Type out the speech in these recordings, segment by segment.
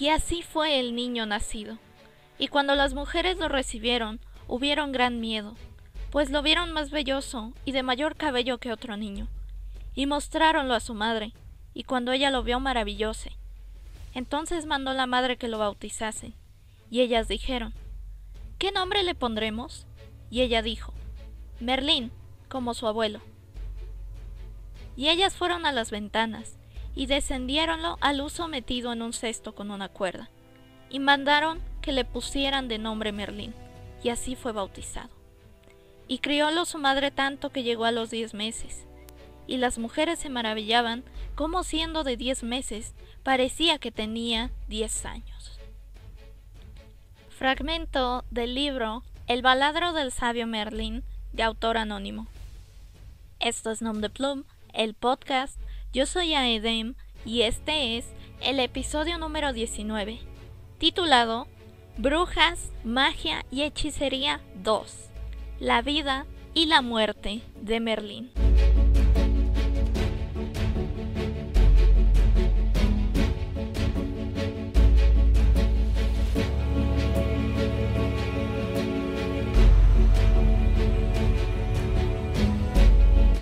Y así fue el niño nacido. Y cuando las mujeres lo recibieron, hubieron gran miedo, pues lo vieron más belloso y de mayor cabello que otro niño. Y mostráronlo a su madre, y cuando ella lo vio maravillóse. Entonces mandó la madre que lo bautizasen, y ellas dijeron, ¿Qué nombre le pondremos? Y ella dijo, Merlín, como su abuelo. Y ellas fueron a las ventanas, y descendiéronlo al luz metido en un cesto con una cuerda, y mandaron que le pusieran de nombre Merlín, y así fue bautizado. Y criólo su madre tanto que llegó a los diez meses, y las mujeres se maravillaban cómo siendo de diez meses parecía que tenía diez años. Fragmento del libro El baladro del sabio Merlín de autor anónimo. Esto es Nom de Plum, el podcast. Yo soy Aedem y este es el episodio número 19, titulado Brujas, Magia y Hechicería 2. La vida y la muerte de Merlín.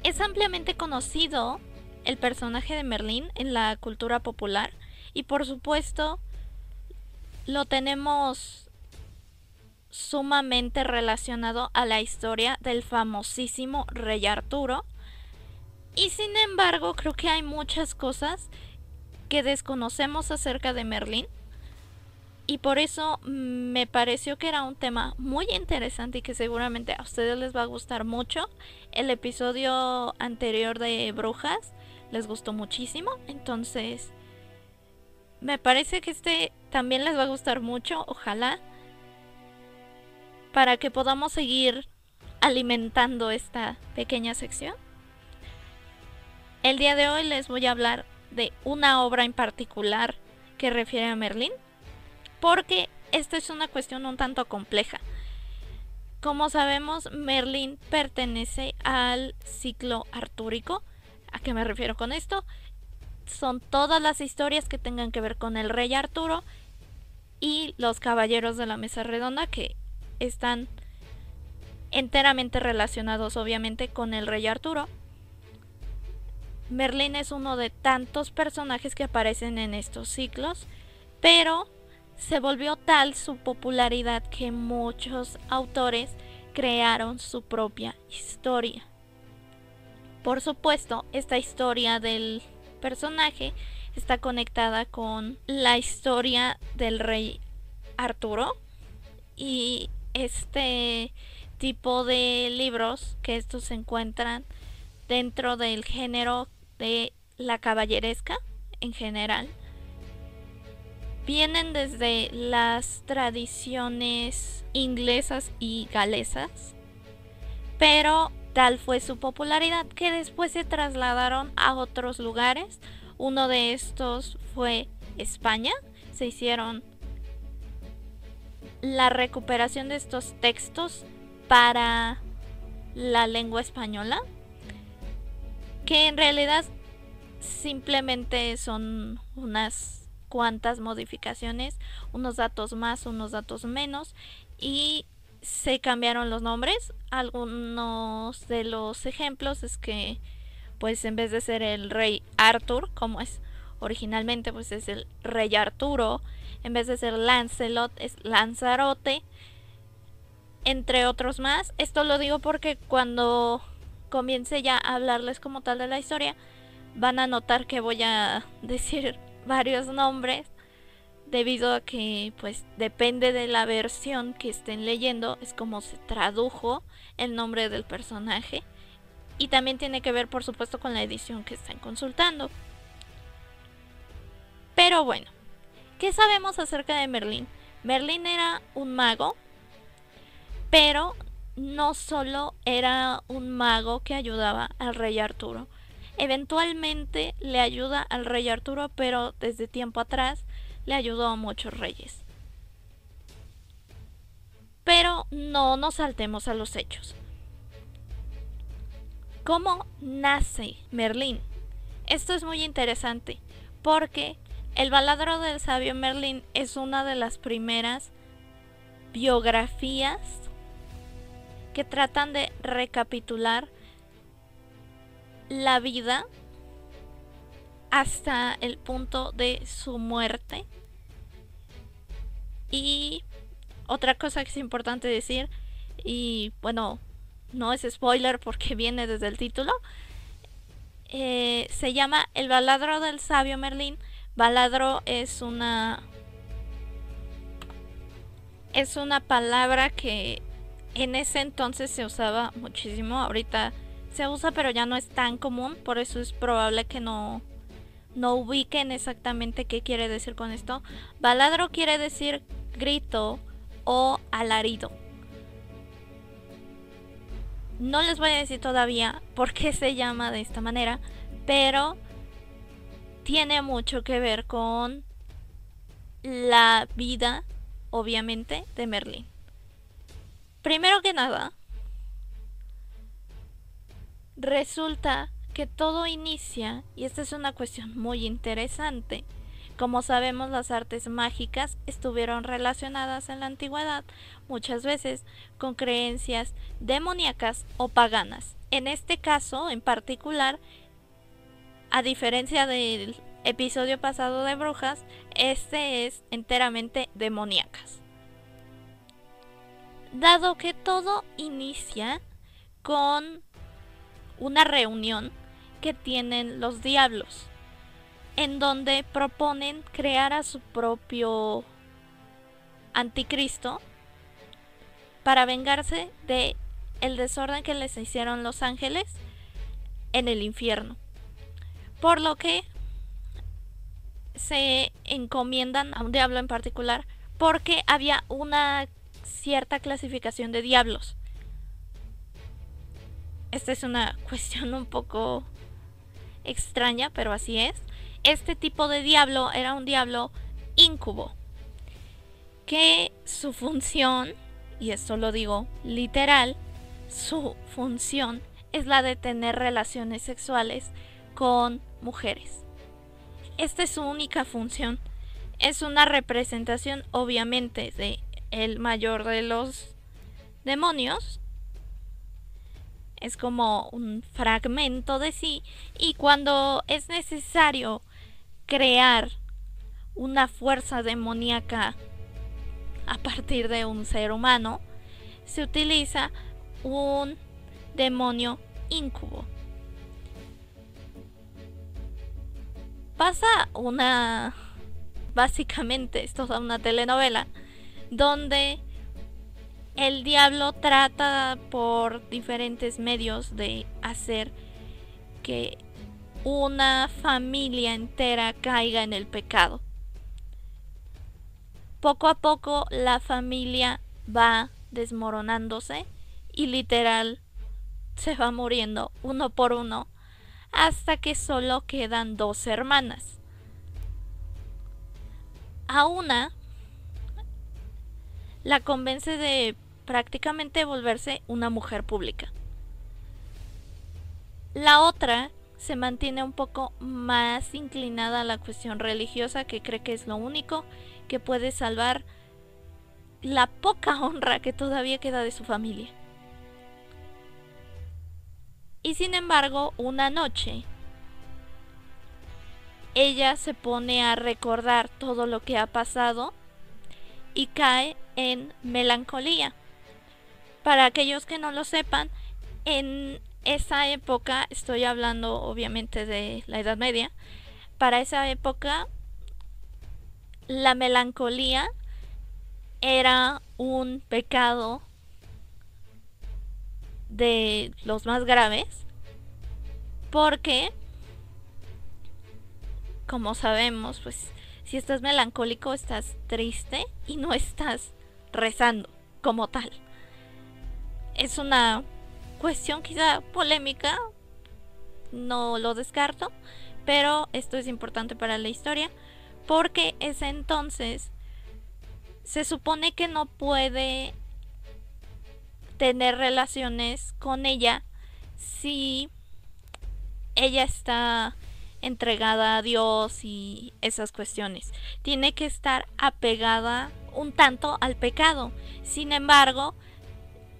Es ampliamente conocido el personaje de Merlín en la cultura popular. Y por supuesto lo tenemos sumamente relacionado a la historia del famosísimo rey Arturo. Y sin embargo creo que hay muchas cosas que desconocemos acerca de Merlín. Y por eso me pareció que era un tema muy interesante y que seguramente a ustedes les va a gustar mucho. El episodio anterior de Brujas les gustó muchísimo, entonces me parece que este también les va a gustar mucho, ojalá, para que podamos seguir alimentando esta pequeña sección. El día de hoy les voy a hablar de una obra en particular que refiere a Merlín porque esta es una cuestión un tanto compleja. Como sabemos, Merlín pertenece al ciclo artúrico. ¿A qué me refiero con esto? Son todas las historias que tengan que ver con el rey Arturo y los caballeros de la mesa redonda que están enteramente relacionados obviamente con el rey Arturo. Merlín es uno de tantos personajes que aparecen en estos ciclos, pero se volvió tal su popularidad que muchos autores crearon su propia historia. Por supuesto, esta historia del personaje está conectada con la historia del rey Arturo y este tipo de libros que estos se encuentran dentro del género de la caballeresca en general. Vienen desde las tradiciones inglesas y galesas, pero tal fue su popularidad que después se trasladaron a otros lugares. Uno de estos fue España. Se hicieron la recuperación de estos textos para la lengua española, que en realidad simplemente son unas cuántas modificaciones, unos datos más, unos datos menos y se cambiaron los nombres. Algunos de los ejemplos es que pues en vez de ser el rey Arthur, como es originalmente, pues es el rey Arturo, en vez de ser Lancelot es Lanzarote, entre otros más. Esto lo digo porque cuando comience ya a hablarles como tal de la historia, van a notar que voy a decir varios nombres debido a que pues depende de la versión que estén leyendo es como se tradujo el nombre del personaje y también tiene que ver por supuesto con la edición que están consultando. Pero bueno, ¿qué sabemos acerca de Merlín? Merlín era un mago, pero no solo era un mago que ayudaba al rey Arturo, Eventualmente le ayuda al rey Arturo, pero desde tiempo atrás le ayudó a muchos reyes. Pero no nos saltemos a los hechos. ¿Cómo nace Merlín? Esto es muy interesante porque El baladro del sabio Merlín es una de las primeras biografías que tratan de recapitular la vida hasta el punto de su muerte. Y otra cosa que es importante decir, y bueno, no es spoiler porque viene desde el título, eh, se llama El baladro del sabio Merlín. Baladro es una es una palabra que en ese entonces se usaba muchísimo. Ahorita se usa, pero ya no es tan común. Por eso es probable que no, no ubiquen exactamente qué quiere decir con esto. Baladro quiere decir grito o alarido. No les voy a decir todavía por qué se llama de esta manera, pero tiene mucho que ver con la vida, obviamente, de Merlín. Primero que nada, resulta que todo inicia, y esta es una cuestión muy interesante, como sabemos las artes mágicas estuvieron relacionadas en la antigüedad muchas veces con creencias demoníacas o paganas. En este caso en particular, a diferencia del episodio pasado de brujas, este es enteramente demoníacas. Dado que todo inicia con una reunión que tienen los diablos, en donde proponen crear a su propio anticristo para vengarse de el desorden que les hicieron los ángeles en el infierno. Por lo que se encomiendan a un diablo en particular porque había una cierta clasificación de diablos. Esta es una cuestión un poco extraña, pero así es. Este tipo de diablo era un diablo incubo, que su función, y esto lo digo literal, su función es la de tener relaciones sexuales con mujeres. Esta es su única función. Es una representación obviamente de el mayor de los demonios. Es como un fragmento de sí y cuando es necesario crear una fuerza demoníaca a partir de un ser humano, se utiliza un demonio incubo. Pasa una... Básicamente, esto es una telenovela donde el diablo trata por diferentes medios de hacer que una familia entera caiga en el pecado. Poco a poco la familia va desmoronándose y literal se va muriendo uno por uno hasta que solo quedan dos hermanas. A una la convence de prácticamente volverse una mujer pública. La otra se mantiene un poco más inclinada a la cuestión religiosa que cree que es lo único que puede salvar la poca honra que todavía queda de su familia. Y sin embargo, una noche, ella se pone a recordar todo lo que ha pasado y cae en melancolía. Para aquellos que no lo sepan, en esa época, estoy hablando obviamente de la Edad Media, para esa época la melancolía era un pecado de los más graves porque como sabemos pues si estás melancólico, estás triste y no estás rezando como tal. Es una cuestión quizá polémica, no lo descarto, pero esto es importante para la historia porque ese entonces se supone que no puede tener relaciones con ella si ella está entregada a Dios y esas cuestiones. Tiene que estar apegada un tanto al pecado. Sin embargo,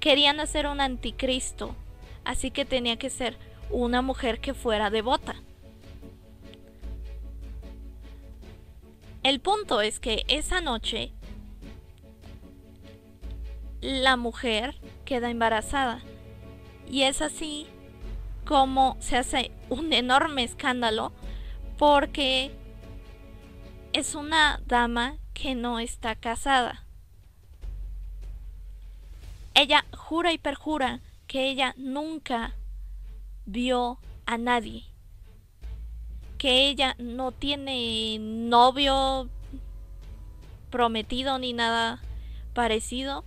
querían hacer un anticristo, así que tenía que ser una mujer que fuera devota. El punto es que esa noche la mujer queda embarazada y es así como se hace un enorme escándalo porque es una dama que no está casada. Ella jura y perjura que ella nunca vio a nadie, que ella no tiene novio prometido ni nada parecido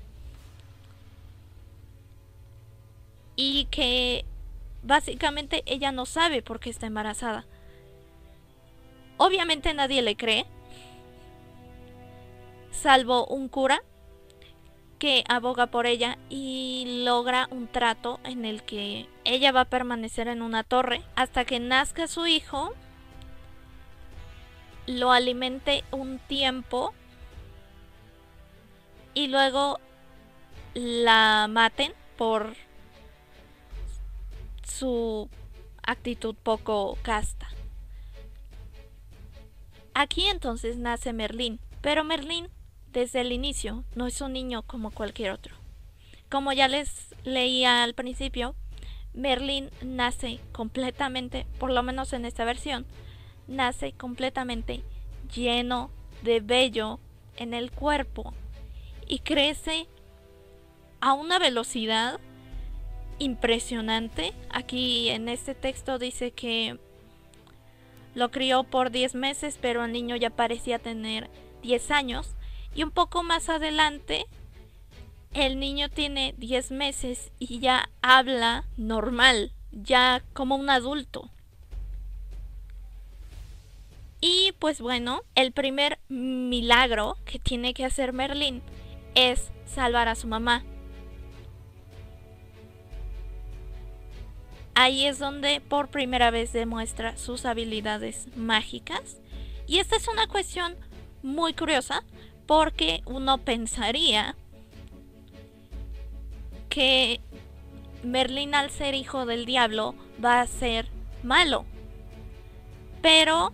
y que básicamente ella no sabe por qué está embarazada. Obviamente nadie le cree, salvo un cura que aboga por ella y logra un trato en el que ella va a permanecer en una torre hasta que nazca su hijo, lo alimente un tiempo y luego la maten por su actitud poco casta. Aquí entonces nace Merlín, pero Merlín desde el inicio no es un niño como cualquier otro. Como ya les leía al principio, Merlín nace completamente, por lo menos en esta versión, nace completamente lleno de vello en el cuerpo y crece a una velocidad impresionante. Aquí en este texto dice que lo crió por 10 meses, pero el niño ya parecía tener 10 años. Y un poco más adelante, el niño tiene 10 meses y ya habla normal, ya como un adulto. Y pues bueno, el primer milagro que tiene que hacer Merlín es salvar a su mamá. Ahí es donde por primera vez demuestra sus habilidades mágicas. Y esta es una cuestión muy curiosa porque uno pensaría que Merlín al ser hijo del diablo va a ser malo. Pero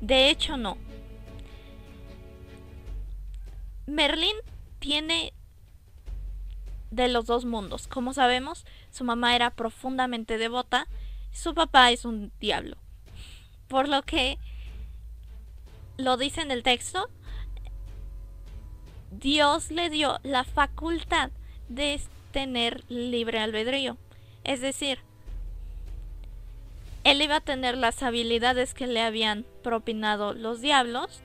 de hecho no. Merlín tiene de los dos mundos. Como sabemos, su mamá era profundamente devota, su papá es un diablo. Por lo que lo dice en el texto, Dios le dio la facultad de tener libre albedrío. Es decir, él iba a tener las habilidades que le habían propinado los diablos,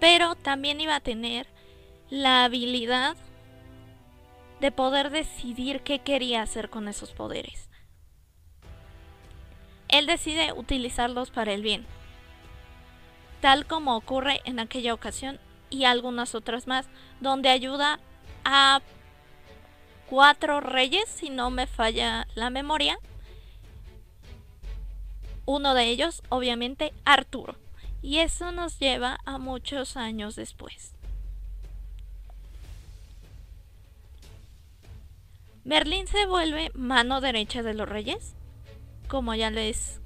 pero también iba a tener la habilidad de poder decidir qué quería hacer con esos poderes. Él decide utilizarlos para el bien, tal como ocurre en aquella ocasión y algunas otras más, donde ayuda a cuatro reyes, si no me falla la memoria. Uno de ellos, obviamente, Arturo. Y eso nos lleva a muchos años después. Merlín se vuelve mano derecha de los reyes, como ya les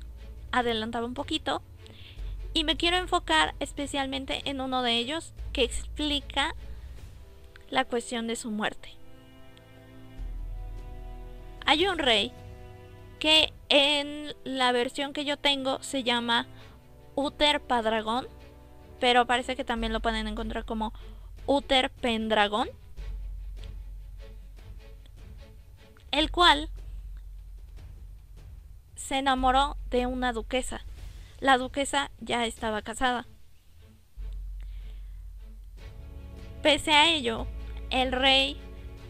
adelantaba un poquito, y me quiero enfocar especialmente en uno de ellos que explica la cuestión de su muerte. Hay un rey que en la versión que yo tengo se llama Uther Padragón, pero parece que también lo pueden encontrar como Uther Pendragón. el cual se enamoró de una duquesa. La duquesa ya estaba casada. Pese a ello, el rey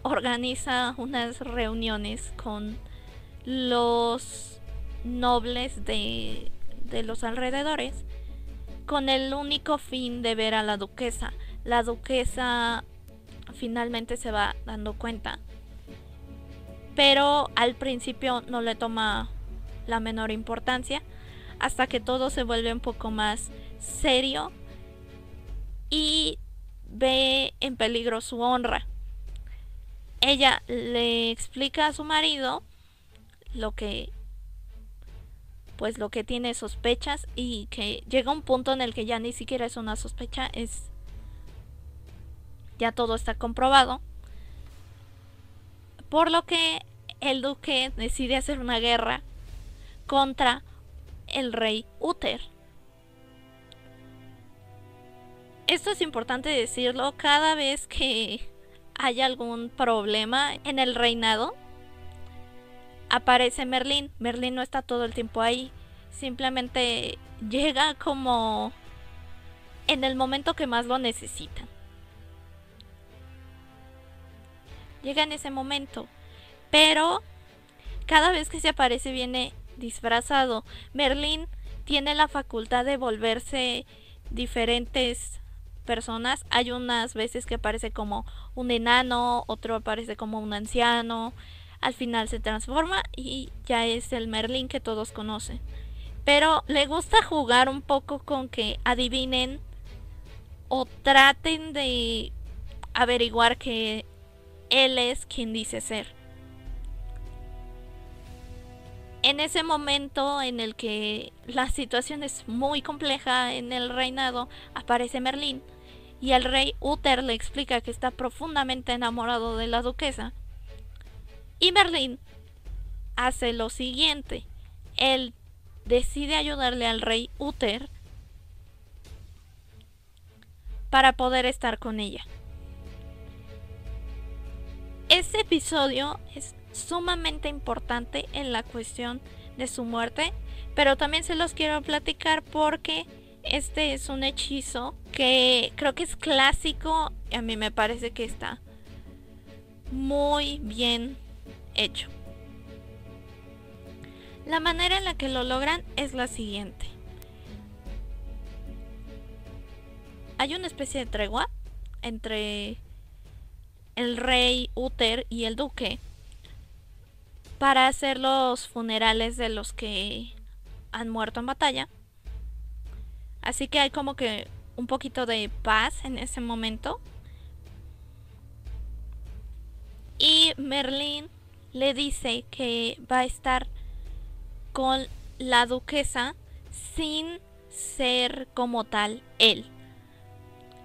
organiza unas reuniones con los nobles de, de, los alrededores con el único fin de ver a la duquesa. La duquesa finalmente se va dando cuenta pero al principio no le toma la menor importancia hasta que todo se vuelve un poco más serio y ve en peligro su honra. Ella le explica a su marido lo que pues lo que tiene sospechas y que llega un punto en el que ya ni siquiera es una sospecha, es ya todo está comprobado. Por lo que el duque decide hacer una guerra contra el rey Uther. Esto es importante decirlo cada vez que hay algún problema en el reinado. Aparece Merlín. Merlín no está todo el tiempo ahí. Simplemente llega como en el momento que más lo necesitan. Llega en ese momento. Pero cada vez que se aparece viene disfrazado. Merlín tiene la facultad de volverse diferentes personas. Hay unas veces que aparece como un enano, otro aparece como un anciano. Al final se transforma y ya es el Merlín que todos conocen. Pero le gusta jugar un poco con que adivinen o traten de averiguar que él es quien dice ser. En ese momento en el que la situación es muy compleja en el reinado, aparece Merlín y el rey Uther le explica que está profundamente enamorado de la duquesa. Y Merlín hace lo siguiente. Él decide ayudarle al rey Uther para poder estar con ella. Este episodio es sumamente importante en la cuestión de su muerte, pero también se los quiero platicar porque este es un hechizo que creo que es clásico y a mí me parece que está muy bien hecho. La manera en la que lo logran es la siguiente. Hay una especie de tregua entre el rey Uther y el duque para hacer los funerales de los que han muerto en batalla. Así que hay como que un poquito de paz en ese momento. Y Merlín le dice que va a estar con la duquesa sin ser como tal él.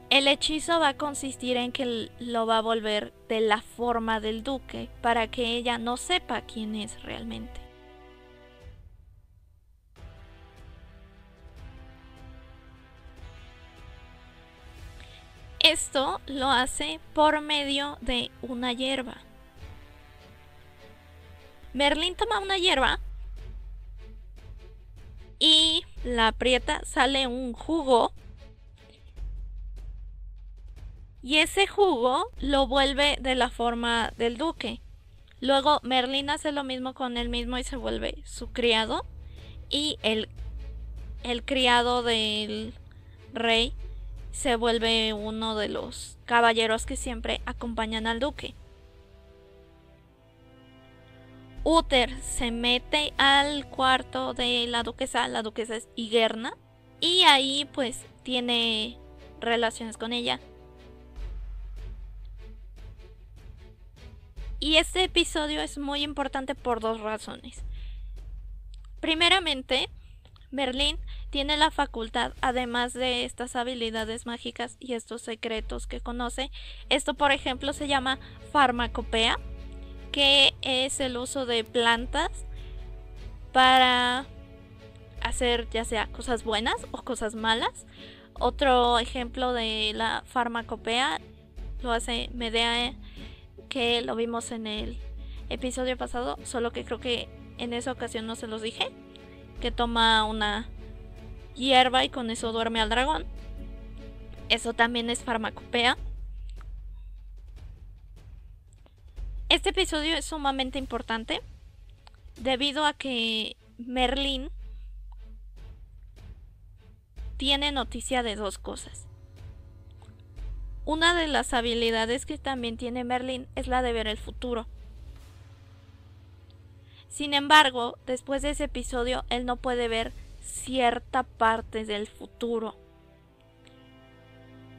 El hechizo va a consistir en que lo va a volver de la forma del duque para que ella no sepa quién es realmente. Esto lo hace por medio de una hierba. Merlin toma una hierba y la aprieta, sale un jugo y ese jugo lo vuelve de la forma del duque. Luego Merlin hace lo mismo con él mismo y se vuelve su criado. Y el, el criado del rey se vuelve uno de los caballeros que siempre acompañan al duque. Uther se mete al cuarto de la duquesa, la duquesa es Igerna, y ahí pues tiene relaciones con ella. Y este episodio es muy importante por dos razones. Primeramente, Merlín tiene la facultad, además de estas habilidades mágicas y estos secretos que conoce, esto por ejemplo se llama farmacopea, que es el uso de plantas para hacer ya sea cosas buenas o cosas malas. Otro ejemplo de la farmacopea lo hace Medea que lo vimos en el episodio pasado, solo que creo que en esa ocasión no se los dije, que toma una hierba y con eso duerme al dragón. Eso también es farmacopea. Este episodio es sumamente importante debido a que Merlín tiene noticia de dos cosas. Una de las habilidades que también tiene Merlin es la de ver el futuro. Sin embargo, después de ese episodio, él no puede ver cierta parte del futuro.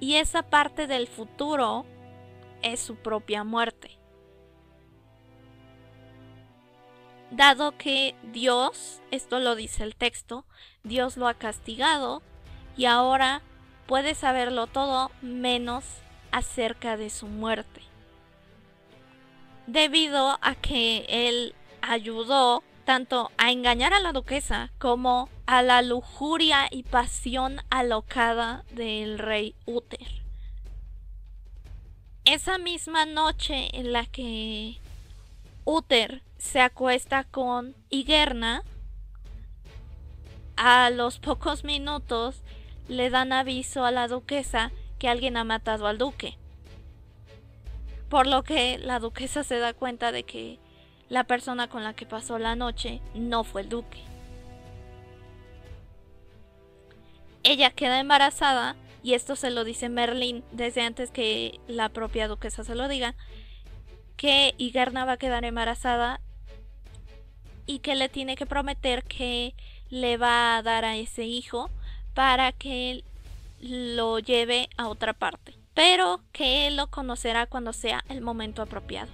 Y esa parte del futuro es su propia muerte. Dado que Dios, esto lo dice el texto, Dios lo ha castigado y ahora puede saberlo todo menos acerca de su muerte. Debido a que él ayudó tanto a engañar a la duquesa como a la lujuria y pasión alocada del rey Uther. Esa misma noche en la que Uther se acuesta con Igerna, a los pocos minutos le dan aviso a la duquesa que alguien ha matado al duque. Por lo que la duquesa se da cuenta de que la persona con la que pasó la noche no fue el duque. Ella queda embarazada y esto se lo dice Merlin desde antes que la propia duquesa se lo diga, que Igerna va a quedar embarazada y que le tiene que prometer que le va a dar a ese hijo para que lo lleve a otra parte, pero que él lo conocerá cuando sea el momento apropiado.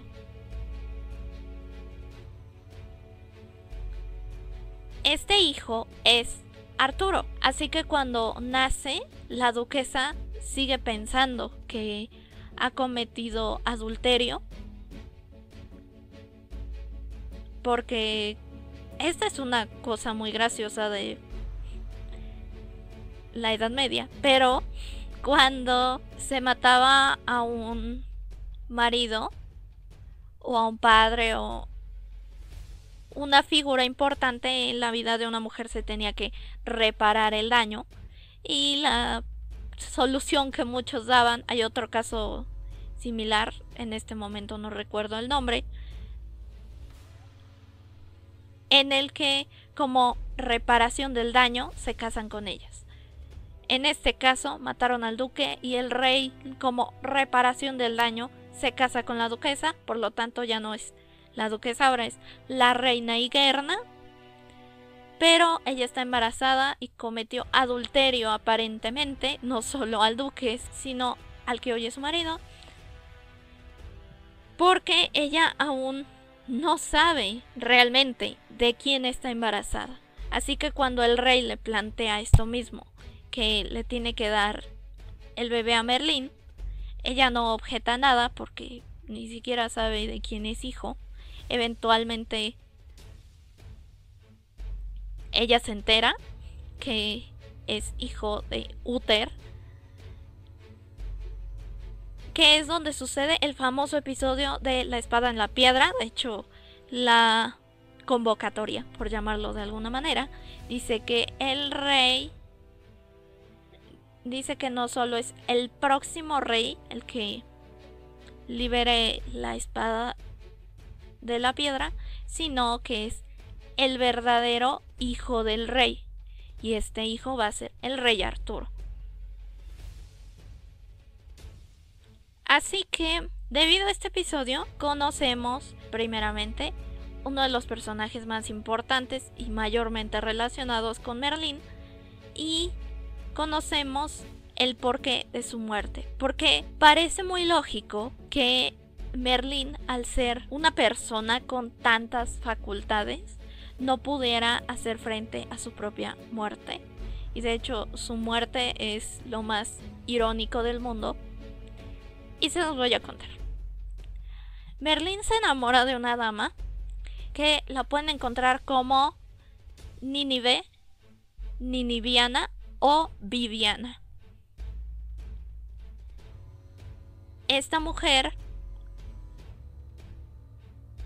Este hijo es Arturo, así que cuando nace, la duquesa sigue pensando que ha cometido adulterio porque esta es una cosa muy graciosa de la Edad Media, pero cuando se mataba a un marido o a un padre o una figura importante en la vida de una mujer se tenía que reparar el daño y la solución que muchos daban, hay otro caso similar, en este momento no recuerdo el nombre, en el que como reparación del daño se casan con ellas. En este caso mataron al duque y el rey como reparación del daño se casa con la duquesa, por lo tanto ya no es la duquesa, ahora es la reina Higuerna. Pero ella está embarazada y cometió adulterio aparentemente, no solo al duque, sino al que hoy es su marido. Porque ella aún no sabe realmente de quién está embarazada. Así que cuando el rey le plantea esto mismo, que le tiene que dar el bebé a Merlín, ella no objeta nada porque ni siquiera sabe de quién es hijo. Eventualmente ella se entera que es hijo de Uther, que es donde sucede el famoso episodio de la espada en la piedra. De hecho, la convocatoria, por llamarlo de alguna manera, dice que el rey dice que no solo es el próximo rey el que libere la espada de la piedra, sino que es el verdadero hijo del rey. Y este hijo va a ser el rey Arturo. Así que, debido a este episodio, conocemos primeramente uno de los personajes más importantes y mayormente relacionados con Merlín y conocemos el porqué de su muerte. Porque parece muy lógico que Merlín, al ser una persona con tantas facultades, no pudiera hacer frente a su propia muerte. Y de hecho, su muerte es lo más irónico del mundo, y se los voy a contar. Merlín se enamora de una dama que la pueden encontrar como Ninive, Niniviana o Viviana. Esta mujer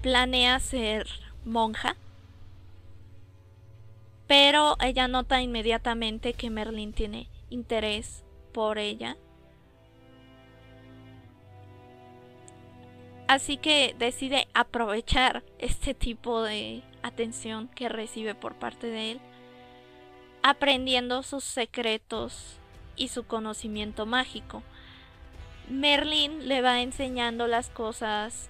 planea ser monja, pero ella nota inmediatamente que Merlín tiene interés por ella Así que decide aprovechar este tipo de atención que recibe por parte de él, aprendiendo sus secretos y su conocimiento mágico. Merlin le va enseñando las cosas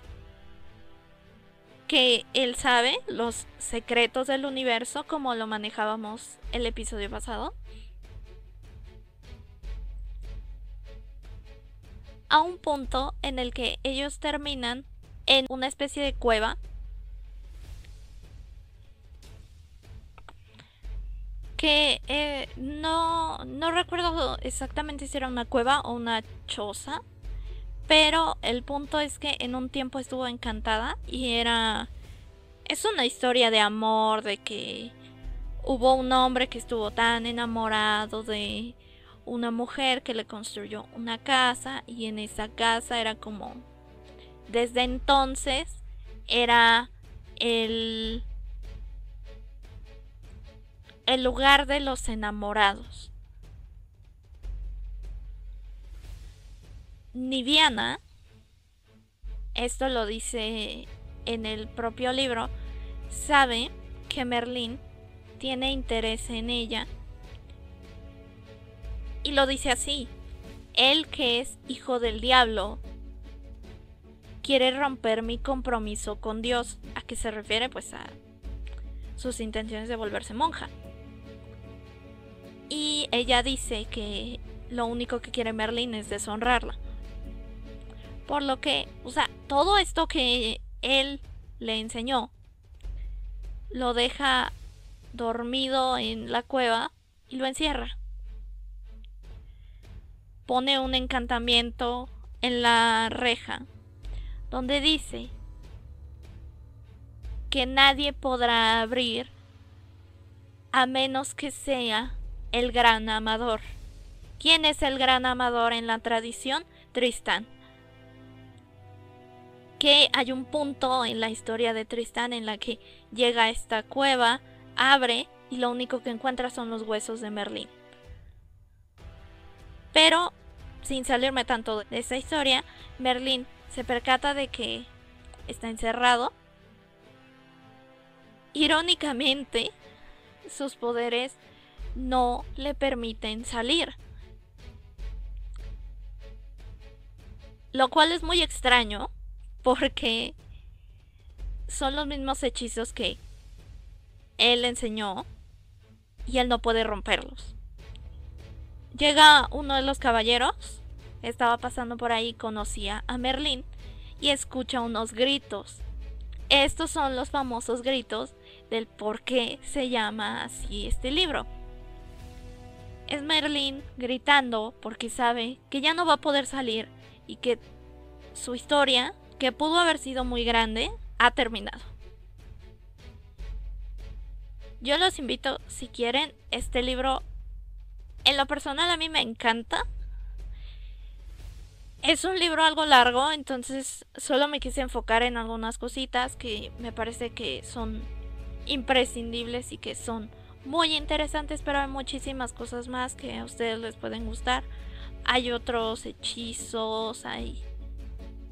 que él sabe los secretos del universo como lo manejábamos el episodio pasado. A un punto en el que ellos terminan en una especie de cueva que eh, no, no recuerdo exactamente si era una cueva o una choza pero el punto es que en un tiempo estuvo encantada y era... Es una historia de amor, de que hubo un hombre que estuvo tan enamorado de una mujer que le construyó una casa y en esa casa era como... Desde entonces era el... el lugar de los enamorados. Niviana, esto lo dice en el propio libro, sabe que Merlín tiene interés en ella. Y lo dice así, él que es hijo del diablo quiere romper mi compromiso con Dios. ¿A qué se refiere? Pues a sus intenciones de volverse monja. Y ella dice que lo único que quiere Merlín es deshonrarla. Por lo que, o sea, todo esto que él le enseñó, lo deja dormido en la cueva y lo encierra. Pone un encantamiento en la reja donde dice que nadie podrá abrir a menos que sea el gran amador. ¿Quién es el gran amador en la tradición? Tristán que hay un punto en la historia de Tristán en la que llega a esta cueva, abre y lo único que encuentra son los huesos de Merlín. Pero, sin salirme tanto de esa historia, Merlín se percata de que está encerrado. Irónicamente, sus poderes no le permiten salir. Lo cual es muy extraño, porque son los mismos hechizos que él enseñó y él no puede romperlos. Llega uno de los caballeros, estaba pasando por ahí, conocía a Merlín y escucha unos gritos. Estos son los famosos gritos del por qué se llama así este libro. Es Merlín gritando porque sabe que ya no va a poder salir y que su historia que pudo haber sido muy grande, ha terminado. Yo los invito, si quieren, este libro, en lo personal a mí me encanta. Es un libro algo largo, entonces solo me quise enfocar en algunas cositas que me parece que son imprescindibles y que son muy interesantes, pero hay muchísimas cosas más que a ustedes les pueden gustar. Hay otros hechizos, hay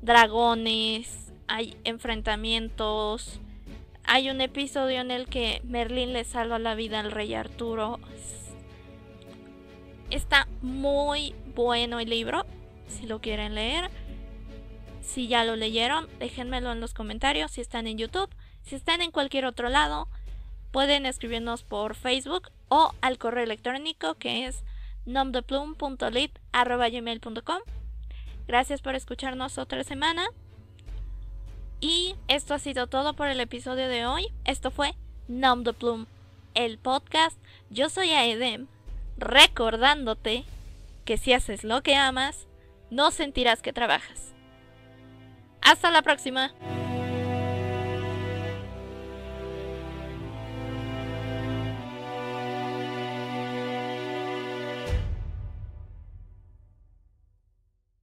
dragones, hay enfrentamientos. Hay un episodio en el que Merlin le salva la vida al rey Arturo. Está muy bueno el libro, si lo quieren leer. Si ya lo leyeron, déjenmelo en los comentarios si están en YouTube. Si están en cualquier otro lado, pueden escribirnos por Facebook o al correo electrónico que es nomdeplum.lit.gmail.com Gracias por escucharnos otra semana. Y esto ha sido todo por el episodio de hoy. Esto fue Nom de Plum, el podcast. Yo soy Aedem, recordándote que si haces lo que amas, no sentirás que trabajas. Hasta la próxima.